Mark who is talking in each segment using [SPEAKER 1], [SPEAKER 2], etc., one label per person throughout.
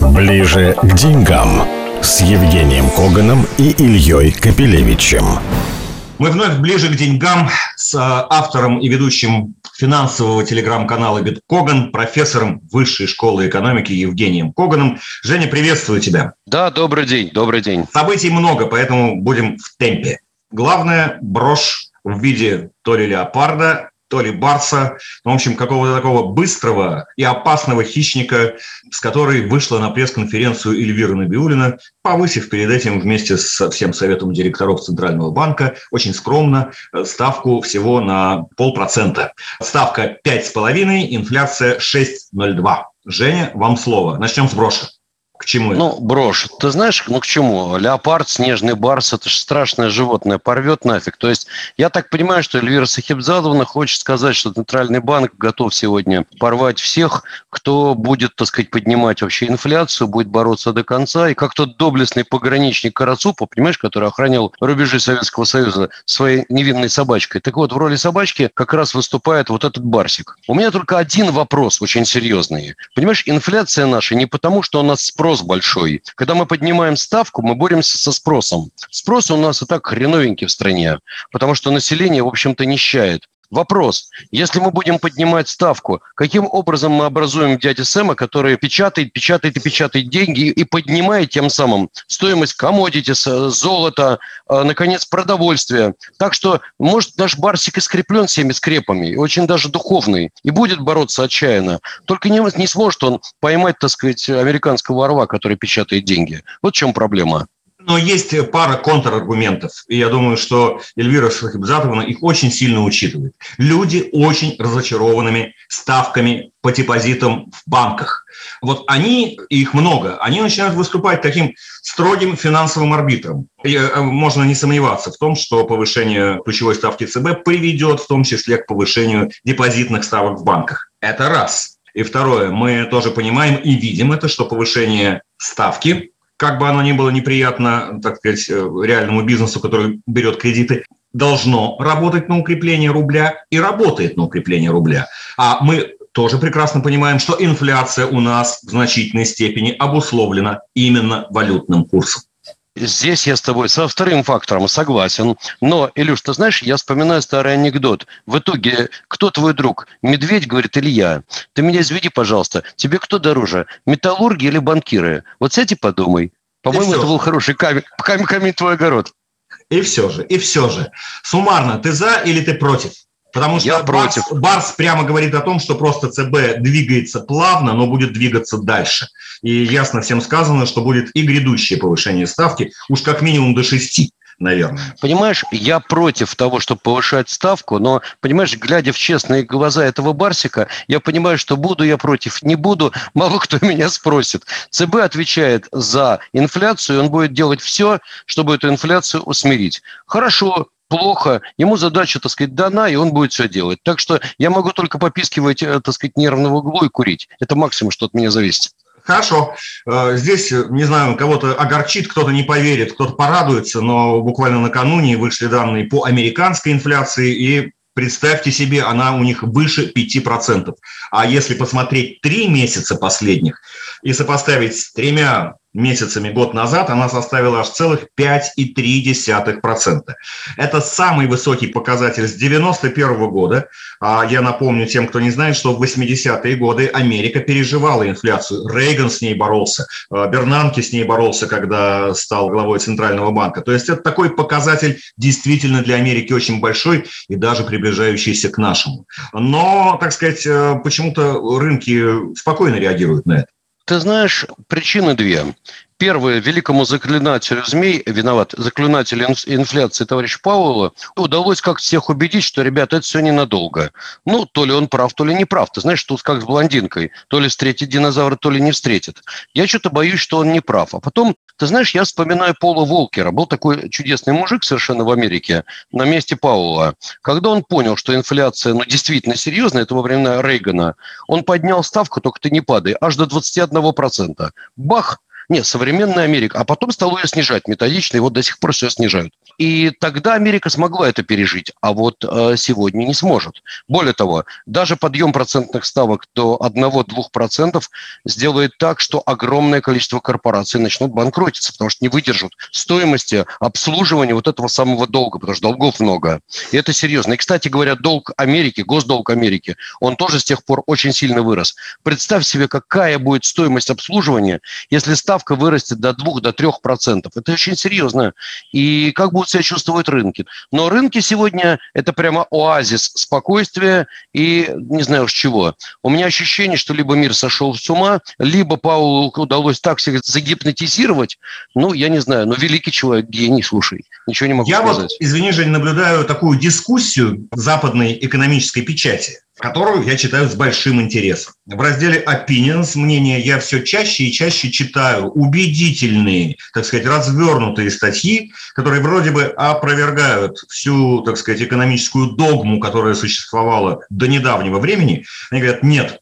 [SPEAKER 1] Ближе к деньгам с Евгением Коганом и Ильей Капелевичем.
[SPEAKER 2] Мы вновь ближе к деньгам с а, автором и ведущим финансового телеграм-канала Биткоган, профессором Высшей школы экономики Евгением Коганом. Женя, приветствую тебя.
[SPEAKER 3] Да, добрый день, добрый день.
[SPEAKER 2] Событий много, поэтому будем в темпе. Главное – брошь в виде то ли леопарда, то ли барса, ну, в общем, какого-то такого быстрого и опасного хищника, с которой вышла на пресс-конференцию Эльвира Набиулина, повысив перед этим вместе со всем советом директоров Центрального банка очень скромно э, ставку всего на полпроцента. Ставка 5,5, инфляция 6,02. Женя, вам слово. Начнем с броши. К чему
[SPEAKER 3] это? Ну, брошь. Ты знаешь, ну к чему? Леопард, снежный барс, это же страшное животное, порвет нафиг. То есть я так понимаю, что Эльвира Сахибзадовна хочет сказать, что Центральный банк готов сегодня порвать всех, кто будет, так сказать, поднимать вообще инфляцию, будет бороться до конца. И как тот доблестный пограничник Карацупа, понимаешь, который охранял рубежи Советского Союза своей невинной собачкой. Так вот, в роли собачки как раз выступает вот этот барсик. У меня только один вопрос очень серьезный. Понимаешь, инфляция наша не потому, что у нас спрос спрос большой. Когда мы поднимаем ставку, мы боремся со спросом. Спрос у нас и так хреновенький в стране, потому что население, в общем-то, нищает. Вопрос. Если мы будем поднимать ставку, каким образом мы образуем дядя Сэма, который печатает, печатает и печатает деньги и поднимает тем самым стоимость комодитис, золота, э, наконец, продовольствия. Так что, может, наш Барсик и скреплен всеми скрепами, очень даже духовный, и будет бороться отчаянно. Только не, не сможет он поймать, так сказать, американского орла, который печатает деньги. Вот в чем проблема.
[SPEAKER 2] Но есть пара контраргументов, и я думаю, что Эльвира Сахибзатовна их очень сильно учитывает. Люди очень разочарованными ставками по депозитам в банках. Вот они, их много, они начинают выступать таким строгим финансовым арбитром. И э, можно не сомневаться в том, что повышение ключевой ставки ЦБ приведет в том числе к повышению депозитных ставок в банках. Это раз. И второе, мы тоже понимаем и видим это, что повышение ставки как бы оно ни было неприятно, так сказать, э, реальному бизнесу, который берет кредиты, должно работать на укрепление рубля и работает на укрепление рубля. А мы тоже прекрасно понимаем, что инфляция у нас в значительной степени обусловлена именно валютным курсом.
[SPEAKER 3] Здесь я с тобой со вторым фактором согласен. Но, Илюш, ты знаешь, я вспоминаю старый анекдот. В итоге, кто твой друг? Медведь, говорит, или я? Ты меня изведи, пожалуйста. Тебе кто дороже? Металлурги или банкиры? Вот сядь и подумай. По-моему, это был хороший камень, камень, камень твой огород.
[SPEAKER 2] И все же, и все же. Суммарно, ты за или ты против? Потому что
[SPEAKER 3] Я Барс, против.
[SPEAKER 2] Барс прямо говорит о том, что просто ЦБ двигается плавно, но будет двигаться дальше. И ясно всем сказано, что будет и грядущее повышение ставки, уж как минимум до 6 наверное.
[SPEAKER 3] Понимаешь, я против того, чтобы повышать ставку, но, понимаешь, глядя в честные глаза этого Барсика, я понимаю, что буду я против, не буду, мало кто меня спросит. ЦБ отвечает за инфляцию, он будет делать все, чтобы эту инфляцию усмирить. Хорошо, плохо, ему задача, так сказать, дана, и он будет все делать. Так что я могу только попискивать, э, так сказать, нервного углу и курить. Это максимум, что от меня зависит.
[SPEAKER 2] Хорошо. Э, здесь, не знаю, кого-то огорчит, кто-то не поверит, кто-то порадуется, но буквально накануне вышли данные по американской инфляции, и представьте себе, она у них выше 5%. А если посмотреть три месяца последних и сопоставить с тремя месяцами год назад она составила аж целых 5,3%. Это самый высокий показатель с 91 года. А я напомню тем, кто не знает, что в 80-е годы Америка переживала инфляцию. Рейган с ней боролся, а Бернанке с ней боролся, когда стал главой Центрального банка. То есть это такой показатель действительно для Америки очень большой и даже приближающийся к нашему. Но, так сказать, э, почему-то рынки спокойно реагируют на это.
[SPEAKER 3] Ты знаешь, причины две. Первое, великому заклинателю змей, виноват, заклинателю инфляции товарищ Пауэлла, удалось как всех убедить, что, ребята, это все ненадолго. Ну, то ли он прав, то ли не прав. Ты знаешь, тут как с блондинкой. То ли встретит динозавра, то ли не встретит. Я что-то боюсь, что он не прав. А потом, ты знаешь, я вспоминаю Пола Волкера. Был такой чудесный мужик совершенно в Америке на месте Пауэлла. Когда он понял, что инфляция, ну, действительно серьезная, это во времена Рейгана, он поднял ставку, только ты не падай, аж до 21%. Бах! Нет, современная Америка. А потом стал ее снижать методично, и вот до сих пор все снижают. И тогда Америка смогла это пережить, а вот э, сегодня не сможет. Более того, даже подъем процентных ставок до 1-2% сделает так, что огромное количество корпораций начнут банкротиться, потому что не выдержат стоимости обслуживания вот этого самого долга, потому что долгов много. И это серьезно. И, кстати говоря, долг Америки, госдолг Америки, он тоже с тех пор очень сильно вырос. Представь себе, какая будет стоимость обслуживания, если ставка вырастет до 2-3%. Это очень серьезно. И как будут себя чувствовать рынки. Но рынки сегодня – это прямо оазис спокойствия и не знаю уж чего. У меня ощущение, что либо мир сошел с ума, либо Паулу удалось так себя загипнотизировать. Ну, я не знаю, но великий человек, гений, слушай, ничего не могу
[SPEAKER 2] я
[SPEAKER 3] сказать.
[SPEAKER 2] Я вот, извини, Жень, наблюдаю такую дискуссию западной экономической печати которую я читаю с большим интересом. В разделе Opinions, мнения, я все чаще и чаще читаю убедительные, так сказать, развернутые статьи, которые вроде бы опровергают всю, так сказать, экономическую догму, которая существовала до недавнего времени. Они говорят, нет,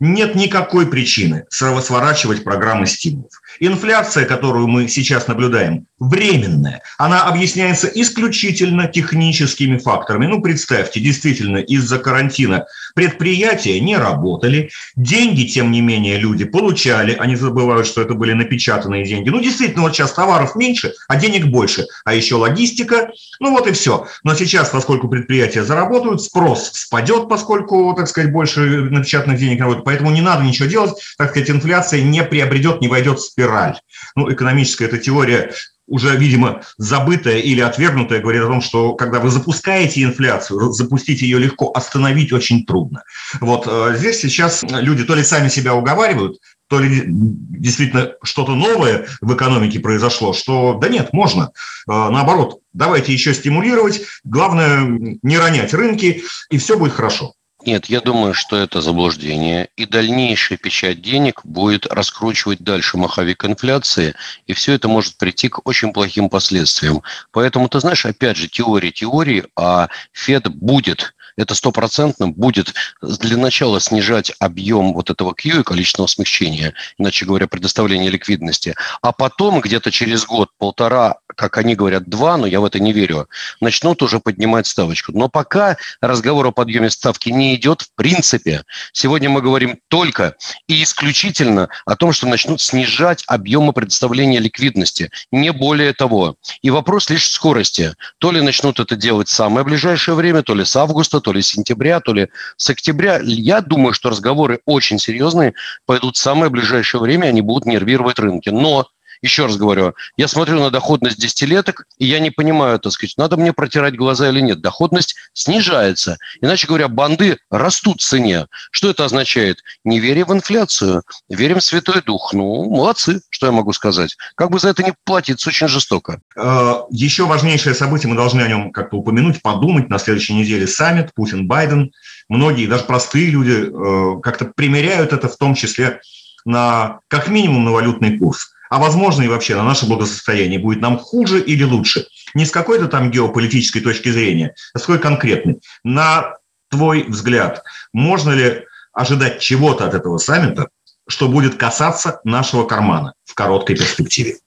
[SPEAKER 2] нет никакой причины сворачивать программы стимулов. Инфляция, которую мы сейчас наблюдаем, временная. Она объясняется исключительно техническими факторами. Ну, представьте, действительно, из-за карантина предприятия не работали, деньги, тем не менее, люди получали, они забывают, что это были напечатанные деньги. Ну, действительно, вот сейчас товаров меньше, а денег больше, а еще логистика, ну вот и все. Но сейчас, поскольку предприятия заработают, спрос спадет, поскольку, так сказать, больше напечатанных денег работает, поэтому не надо ничего делать, так сказать, инфляция не приобретет, не войдет в спираль. Ну, экономическая эта теория уже, видимо, забытая или отвергнутая, говорит о том, что когда вы запускаете инфляцию, запустить ее легко, остановить очень трудно. Вот э, здесь сейчас люди то ли сами себя уговаривают, то ли действительно что-то новое в экономике произошло, что да нет, можно. Э, наоборот, давайте еще стимулировать, главное не ронять рынки, и все будет хорошо.
[SPEAKER 3] Нет, я думаю, что это заблуждение. И дальнейшая печать денег будет раскручивать дальше маховик инфляции, и все это может прийти к очень плохим последствиям. Поэтому, ты знаешь, опять же, теория теории, а Фед будет это стопроцентно будет для начала снижать объем вот этого Q и количественного смягчения, иначе говоря, предоставления ликвидности. А потом где-то через год, полтора, как они говорят, два, но я в это не верю, начнут уже поднимать ставочку. Но пока разговор о подъеме ставки не идет в принципе. Сегодня мы говорим только и исключительно о том, что начнут снижать объемы предоставления ликвидности, не более того. И вопрос лишь скорости. То ли начнут это делать в самое ближайшее время, то ли с августа, то ли с сентября, то ли с октября. Я думаю, что разговоры очень серьезные пойдут в самое ближайшее время, они будут нервировать рынки. Но еще раз говорю, я смотрю на доходность десятилеток, и я не понимаю, так сказать, надо мне протирать глаза или нет. Доходность снижается. Иначе говоря, банды растут в цене. Что это означает? Не верим в инфляцию, верим в Святой Дух. Ну, молодцы, что я могу сказать. Как бы за это не платиться очень жестоко.
[SPEAKER 2] Э, еще важнейшее событие, мы должны о нем как-то упомянуть, подумать. На следующей неделе саммит Путин-Байден. Многие, даже простые люди, э, как-то примеряют это в том числе на, как минимум, на валютный курс а возможно и вообще на наше благосостояние будет нам хуже или лучше. Не с какой-то там геополитической точки зрения, а с какой конкретной. На твой взгляд, можно ли ожидать чего-то от этого саммита, что будет касаться нашего кармана в короткой перспективе?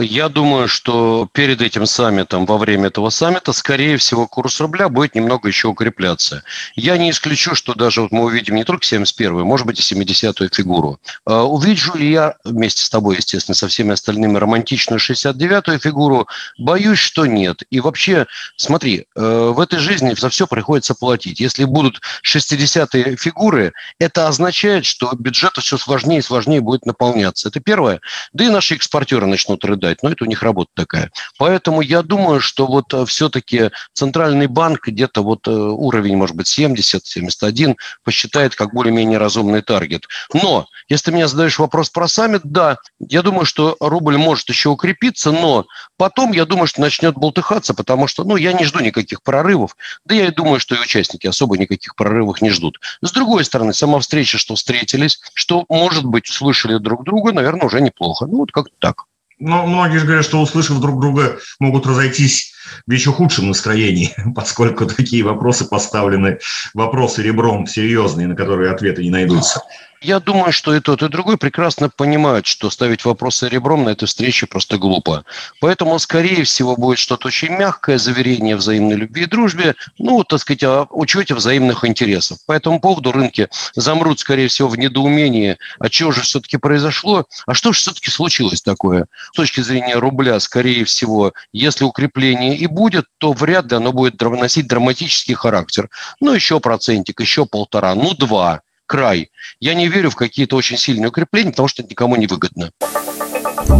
[SPEAKER 3] Я думаю, что перед этим саммитом, во время этого саммита, скорее всего, курс рубля будет немного еще укрепляться. Я не исключу, что даже вот мы увидим не только 71-ю, может быть, и 70-ю фигуру. А, увижу ли я вместе с тобой, естественно, со всеми остальными романтичную 69-ю фигуру? Боюсь, что нет. И вообще, смотри, э, в этой жизни за все приходится платить. Если будут 60-е фигуры, это означает, что бюджет все сложнее и сложнее будет наполняться. Это первое. Да и наши экспортеры начнут рыдать, но это у них работа такая. Поэтому я думаю, что вот э, все-таки Центральный банк где-то вот э, уровень, может быть, 70, 71 посчитает как более-менее разумный таргет. Но если ты меня задаешь вопрос про саммит, да, я думаю, что рубль может еще укрепиться, но потом, я думаю, что начнет болтыхаться, потому что, ну, я не жду никаких прорывов, да я и думаю, что и участники особо никаких прорывов не ждут. С другой стороны, сама встреча, что встретились, что, может быть, услышали друг друга, наверное, уже неплохо. Ну, вот как-то так.
[SPEAKER 2] Но многие же говорят, что, услышав друг друга, могут разойтись в еще худшем настроении, поскольку такие вопросы поставлены, вопросы ребром серьезные, на которые ответы не найдутся.
[SPEAKER 3] Я думаю, что и тот, и другой прекрасно понимают, что ставить вопросы ребром на этой встрече просто глупо. Поэтому, скорее всего, будет что-то очень мягкое, заверение взаимной любви и дружбе, ну, так сказать, о учете взаимных интересов. По этому поводу рынки замрут, скорее всего, в недоумении, а что же все-таки произошло, а что же все-таки случилось такое. С точки зрения рубля, скорее всего, если укрепление и будет, то вряд ли оно будет носить драматический характер. Ну, еще процентик, еще полтора, ну, два край. Я не верю в какие-то очень сильные укрепления, потому что это никому не выгодно.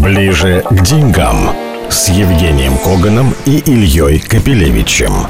[SPEAKER 1] Ближе к деньгам с Евгением Коганом и Ильей Капелевичем.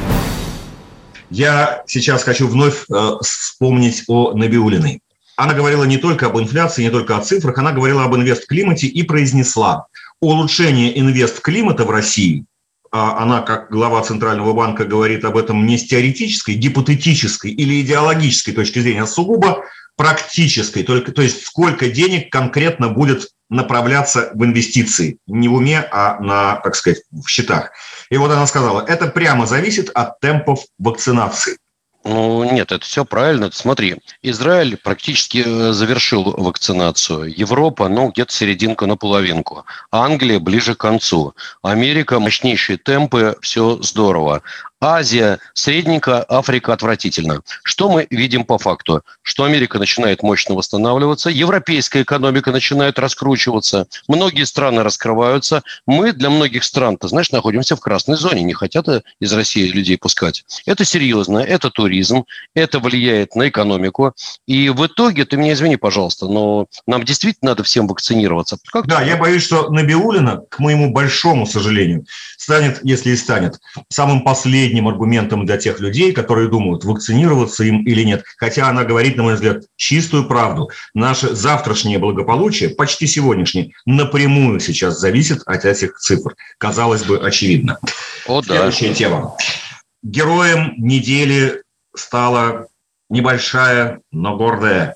[SPEAKER 2] Я сейчас хочу вновь э, вспомнить о Набиулиной. Она говорила не только об инфляции, не только о цифрах, она говорила об инвест-климате и произнесла, улучшение инвест-климата в России она, как глава Центрального банка, говорит об этом не с теоретической, гипотетической или идеологической точки зрения, а сугубо практической. Только, то есть сколько денег конкретно будет направляться в инвестиции. Не в уме, а на, так сказать, в счетах. И вот она сказала, это прямо зависит от темпов вакцинации.
[SPEAKER 3] Ну, нет, это все правильно. Смотри, Израиль практически э, завершил вакцинацию. Европа, ну, где-то серединка на половинку. Англия ближе к концу. Америка, мощнейшие темпы, все здорово. Азия средненько, Африка отвратительно. Что мы видим по факту? Что Америка начинает мощно восстанавливаться, европейская экономика начинает раскручиваться, многие страны раскрываются. Мы для многих стран, ты знаешь, находимся в красной зоне, не хотят из России людей пускать. Это серьезно, это туризм, это влияет на экономику. И в итоге, ты меня извини, пожалуйста, но нам действительно надо всем вакцинироваться.
[SPEAKER 2] Как да, я боюсь, что Набиулина, к моему большому сожалению, станет, если и станет, самым последним последним аргументом для тех людей, которые думают, вакцинироваться им или нет. Хотя она говорит, на мой взгляд, чистую правду. Наше завтрашнее благополучие, почти сегодняшнее, напрямую сейчас зависит от этих цифр. Казалось бы, очевидно. О, Следующая да. тема. Героем недели стала небольшая, но гордая,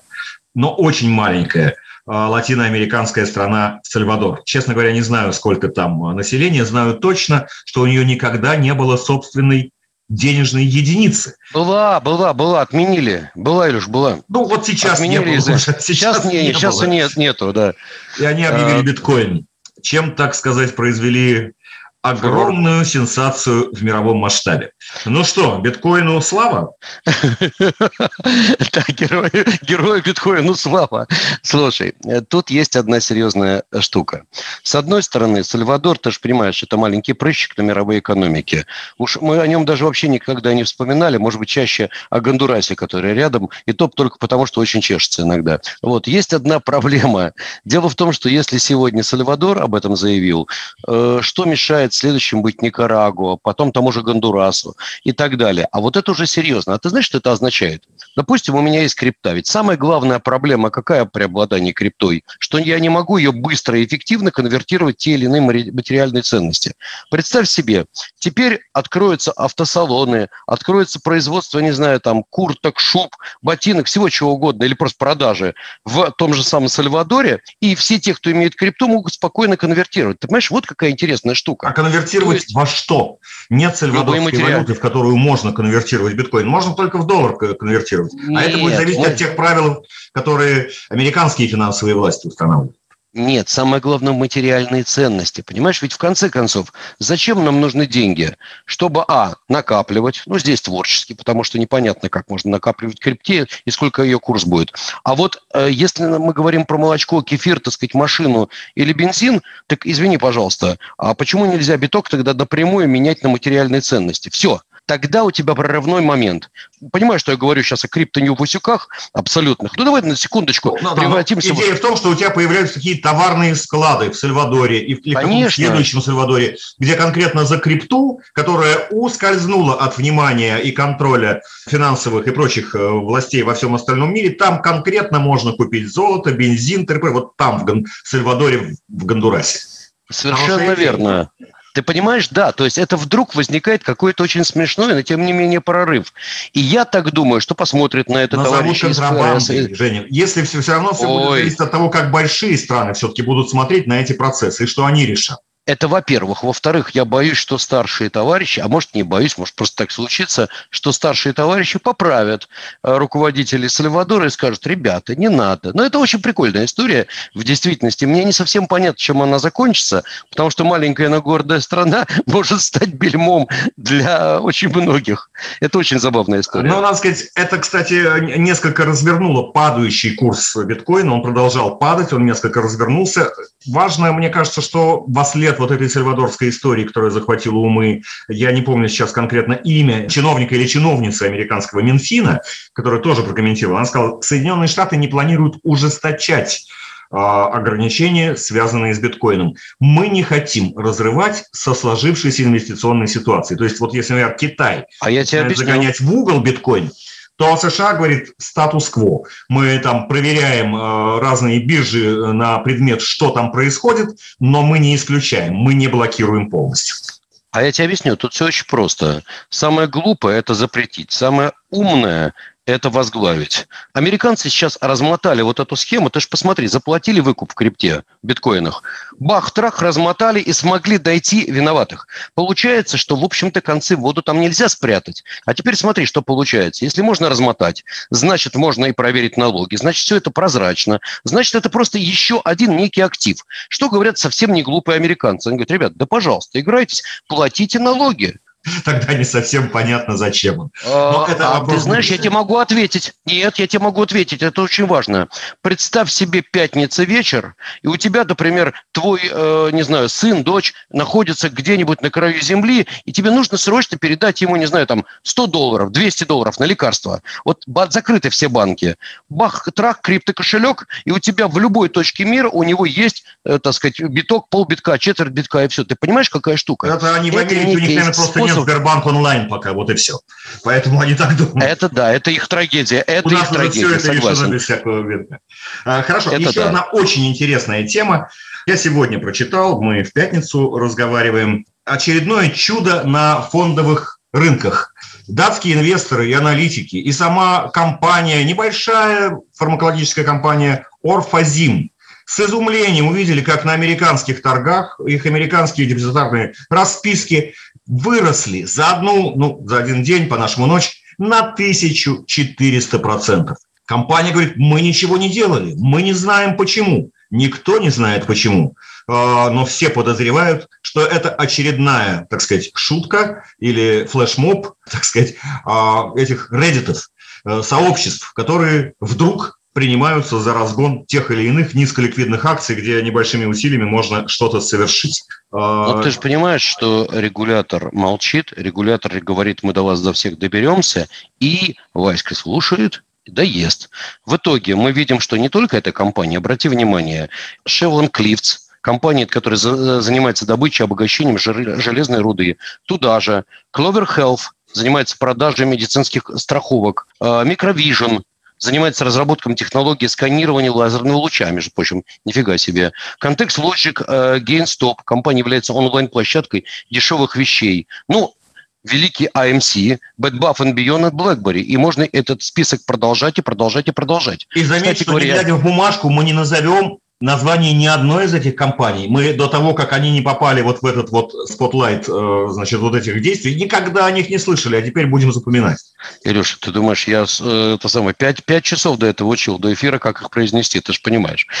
[SPEAKER 2] но очень маленькая латиноамериканская страна Сальвадор. Честно говоря, не знаю, сколько там населения, знаю точно, что у нее никогда не было собственной денежной единицы.
[SPEAKER 3] Была, была, была, отменили. Была, Илюш, была.
[SPEAKER 2] Ну, вот сейчас отменили не было. Сейчас,
[SPEAKER 3] сейчас, не, не сейчас было. нет, нету, да.
[SPEAKER 2] И они объявили а... биткоин. Чем, так сказать, произвели огромную сенсацию в мировом масштабе. Ну что, биткоину слава?
[SPEAKER 3] Да, герою, биткоину слава. Слушай, тут есть одна серьезная штука. С одной стороны, Сальвадор, ты же понимаешь, это маленький прыщик на мировой экономике. Уж мы о нем даже вообще никогда не вспоминали, может быть, чаще о Гондурасе, который рядом, и то только потому, что очень чешется иногда. Вот, есть одна проблема. Дело в том, что если сегодня Сальвадор об этом заявил, э, что мешает следующим быть Никарагуа, потом тому же Гондурасу и так далее. А вот это уже серьезно. А ты знаешь, что это означает? Допустим, у меня есть крипта. Ведь самая главная проблема какая при обладании криптой? Что я не могу ее быстро и эффективно конвертировать в те или иные материальные ценности. Представь себе, теперь откроются автосалоны, откроется производство, не знаю, там, курток, шуб, ботинок, всего чего угодно, или просто продажи в том же самом Сальвадоре, и все те, кто имеет крипту, могут спокойно конвертировать. Ты понимаешь, вот какая интересная штука.
[SPEAKER 2] А конвертировать есть... во что? Нет сальвадорской валюты, в которую можно конвертировать биткоин. Можно только в доллар конвертировать. Нет, а это будет зависеть мы... от тех правил, которые американские финансовые власти устанавливают.
[SPEAKER 3] Нет, самое главное – материальные ценности. Понимаешь, ведь в конце концов, зачем нам нужны деньги? Чтобы, а, накапливать, ну, здесь творчески, потому что непонятно, как можно накапливать крипте и сколько ее курс будет. А вот э, если мы говорим про молочко, кефир, так сказать, машину или бензин, так извини, пожалуйста, а почему нельзя биток тогда напрямую менять на материальные ценности? Все – тогда у тебя прорывной момент. Понимаю, что я говорю сейчас о криптонеувасюках абсолютных. Ну, давай на секундочку
[SPEAKER 2] ну, превратимся... Идея в... в том, что у тебя появляются такие товарные склады в Сальвадоре и в Конечно. следующем Сальвадоре, где конкретно за крипту, которая ускользнула от внимания и контроля финансовых и прочих э, властей во всем остальном мире, там конкретно можно купить золото, бензин, ТРП, вот там, в Гон... Сальвадоре, в Гондурасе.
[SPEAKER 3] Совершенно верно. Ты понимаешь, да, то есть это вдруг возникает какой-то очень смешной, но тем не менее прорыв. И я так думаю, что посмотрит на это
[SPEAKER 2] товарищ из Женя, если все, все равно все Ой. будет зависеть от того, как большие страны все-таки будут смотреть на эти процессы и что они решат.
[SPEAKER 3] Это во-первых. Во-вторых, я боюсь, что старшие товарищи, а может не боюсь, может просто так случится, что старшие товарищи поправят э, руководителей Сальвадора и скажут, ребята, не надо. Но это очень прикольная история в действительности. Мне не совсем понятно, чем она закончится, потому что маленькая, но гордая страна может стать бельмом для очень многих. Это очень забавная история.
[SPEAKER 2] Ну, надо сказать, это, кстати, несколько развернуло падающий курс биткоина. Он продолжал падать, он несколько развернулся. Важно, мне кажется, что во след от вот этой сальвадорской истории, которая захватила умы, я не помню сейчас конкретно имя, чиновника или чиновницы американского Минфина, которая тоже прокомментировала, она сказала, Соединенные Штаты не планируют ужесточать а, ограничения, связанные с биткоином. Мы не хотим разрывать со сложившейся инвестиционной ситуацией. То есть вот если, например, Китай
[SPEAKER 3] а я тебе объясню.
[SPEAKER 2] загонять в угол биткоин, то США говорит статус-кво. Мы там проверяем э, разные биржи э, на предмет, что там происходит, но мы не исключаем, мы не блокируем полностью.
[SPEAKER 3] А я тебе объясню, тут все очень просто. Самое глупое – это запретить. Самое умное это возглавить. Американцы сейчас размотали вот эту схему. Ты же посмотри, заплатили выкуп в крипте, в биткоинах. Бах-трах, размотали и смогли дойти виноватых. Получается, что, в общем-то, концы в воду там нельзя спрятать. А теперь смотри, что получается. Если можно размотать, значит, можно и проверить налоги. Значит, все это прозрачно. Значит, это просто еще один некий актив. Что говорят совсем не глупые американцы. Они говорят, ребят, да пожалуйста, играйтесь, платите налоги.
[SPEAKER 2] тогда не совсем понятно, зачем он.
[SPEAKER 3] Но а, это а ты знаешь, я тебе могу ответить. Нет, я тебе могу ответить, это очень важно. Представь себе пятница вечер, и у тебя, например, твой, э, не знаю, сын, дочь находится где-нибудь на краю земли, и тебе нужно срочно передать ему, не знаю, там 100 долларов, 200 долларов на лекарства. Вот закрыты все банки. Бах, трах, криптокошелек, и у тебя в любой точке мира у него есть, э, так сказать, биток, полбитка, четверть битка, и все. Ты понимаешь, какая штука?
[SPEAKER 2] Это они в Америке, у них, наверное, просто нет Сбербанк онлайн пока, вот и все. Поэтому они так думают.
[SPEAKER 3] Это да, это их трагедия. Это
[SPEAKER 2] У нас
[SPEAKER 3] их уже трагедия,
[SPEAKER 2] все это согласен. решено без всякого вида. А, хорошо, это еще да. одна очень интересная тема. Я сегодня прочитал, мы в пятницу разговариваем. Очередное чудо на фондовых рынках. Датские инвесторы и аналитики, и сама компания, небольшая фармакологическая компания Орфазим, с изумлением увидели, как на американских торгах их американские депозитарные расписки выросли за одну, ну, за один день, по нашему ночь, на 1400 процентов. Компания говорит, мы ничего не делали, мы не знаем почему. Никто не знает почему, а, но все подозревают, что это очередная, так сказать, шутка или флешмоб, так сказать, а, этих реддитов, э, сообществ, которые вдруг принимаются за разгон тех или иных низколиквидных акций, где небольшими усилиями можно что-то совершить.
[SPEAKER 3] Но ты же понимаешь, что регулятор молчит, регулятор говорит, мы до вас до всех доберемся, и Васька слушает, да ест. В итоге мы видим, что не только эта компания, обрати внимание, Chevron Cliffs, компания, которая занимается добычей, обогащением железной руды, туда же, Clover Health, занимается продажей медицинских страховок, Microvision, занимается разработкой технологии сканирования лазерными лучами, между прочим, нифига себе. Context Logic э, GameStop, компания является онлайн-площадкой дешевых вещей. Ну, великий AMC, Bed Bath and Beyond, BlackBerry. И можно этот список продолжать и продолжать и продолжать.
[SPEAKER 2] И заметь, Кстати, что говоря, не глядя в бумажку, мы не назовем название ни одной из этих компаний. Мы до того, как они не попали вот в этот вот spotlight, э, значит, вот этих действий, никогда о них не слышали, а теперь будем запоминать.
[SPEAKER 3] Илюша, ты думаешь, я э, это самое, пять, пять часов до этого учил, до эфира, как их произнести, ты же понимаешь.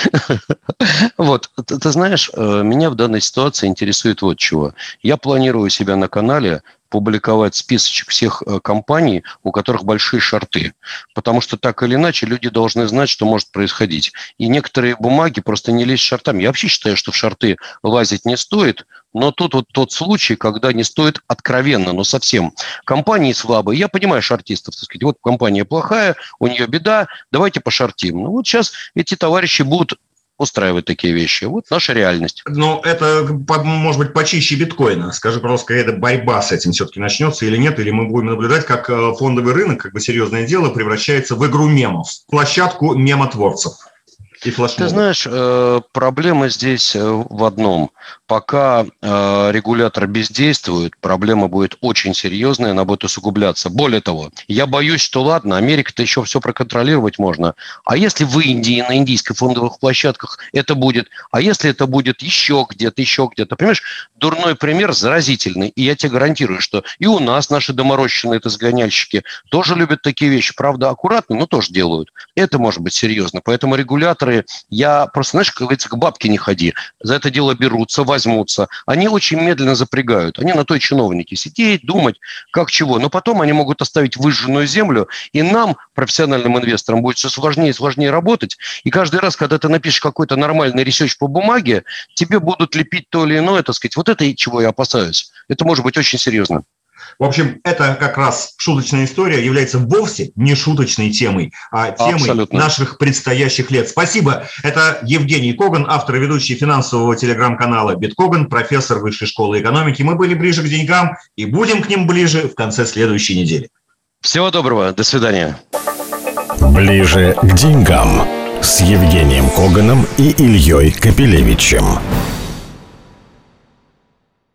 [SPEAKER 3] Вот, ты знаешь, э, меня в данной ситуации интересует вот чего. Я планирую себя на канале публиковать списочек всех э, компаний, у которых большие шарты. Потому что так или иначе люди должны знать, что может происходить. И некоторые бумаги просто не лезть шартами. Я вообще считаю, что в шарты лазить не стоит, но тут вот тот случай, когда не стоит откровенно, но совсем. Компании слабые. Я понимаю шартистов, так сказать, вот компания плохая, у нее беда, давайте пошартим. Ну вот сейчас эти товарищи будут устраивать такие вещи. Вот наша реальность.
[SPEAKER 2] Ну, это, может быть, почище биткоина. Скажи, пожалуйста, какая-то борьба с этим все-таки начнется или нет, или мы будем наблюдать, как э, фондовый рынок, как бы серьезное дело, превращается в игру мемов, площадку мемотворцев
[SPEAKER 3] и флешмобов. Ты знаешь, э, проблема здесь э, в одном. пока э, регулятор бездействует, проблема будет очень серьезная, она будет усугубляться. Более того, я боюсь, что ладно, Америка-то еще все проконтролировать можно. А если в Индии, на индийских фондовых площадках это будет, а если это будет еще где-то, еще где-то, понимаешь, дурной пример заразительный. И я тебе гарантирую, что и у нас наши доморощенные это сгоняльщики тоже любят такие вещи. Правда, аккуратно, но тоже делают. Это может быть серьезно. Поэтому регуляторы, я просто, знаешь, как говорится, к бабке не ходи. За это дело берутся, возьмутся. Они очень медленно запрягают. Они на той чиновники сидеть, думать, как чего. Но потом они могут оставить выжженную землю, и нам, профессиональным инвесторам, будет все сложнее и сложнее работать. И каждый раз, когда ты напишешь какой-то нормальный research по бумаге, тебе будут лепить то или иное, так сказать. Вот это чего я опасаюсь. Это может быть очень серьезно.
[SPEAKER 2] В общем, это как раз шуточная история является вовсе не шуточной темой, а темой Абсолютно. наших предстоящих лет. Спасибо. Это Евгений Коган, автор и ведущий финансового телеграм-канала «Биткоган», профессор Высшей школы экономики. Мы были ближе к деньгам и будем к ним ближе в конце следующей недели.
[SPEAKER 3] Всего доброго. До свидания.
[SPEAKER 1] Ближе к деньгам с Евгением Коганом и Ильей Капелевичем.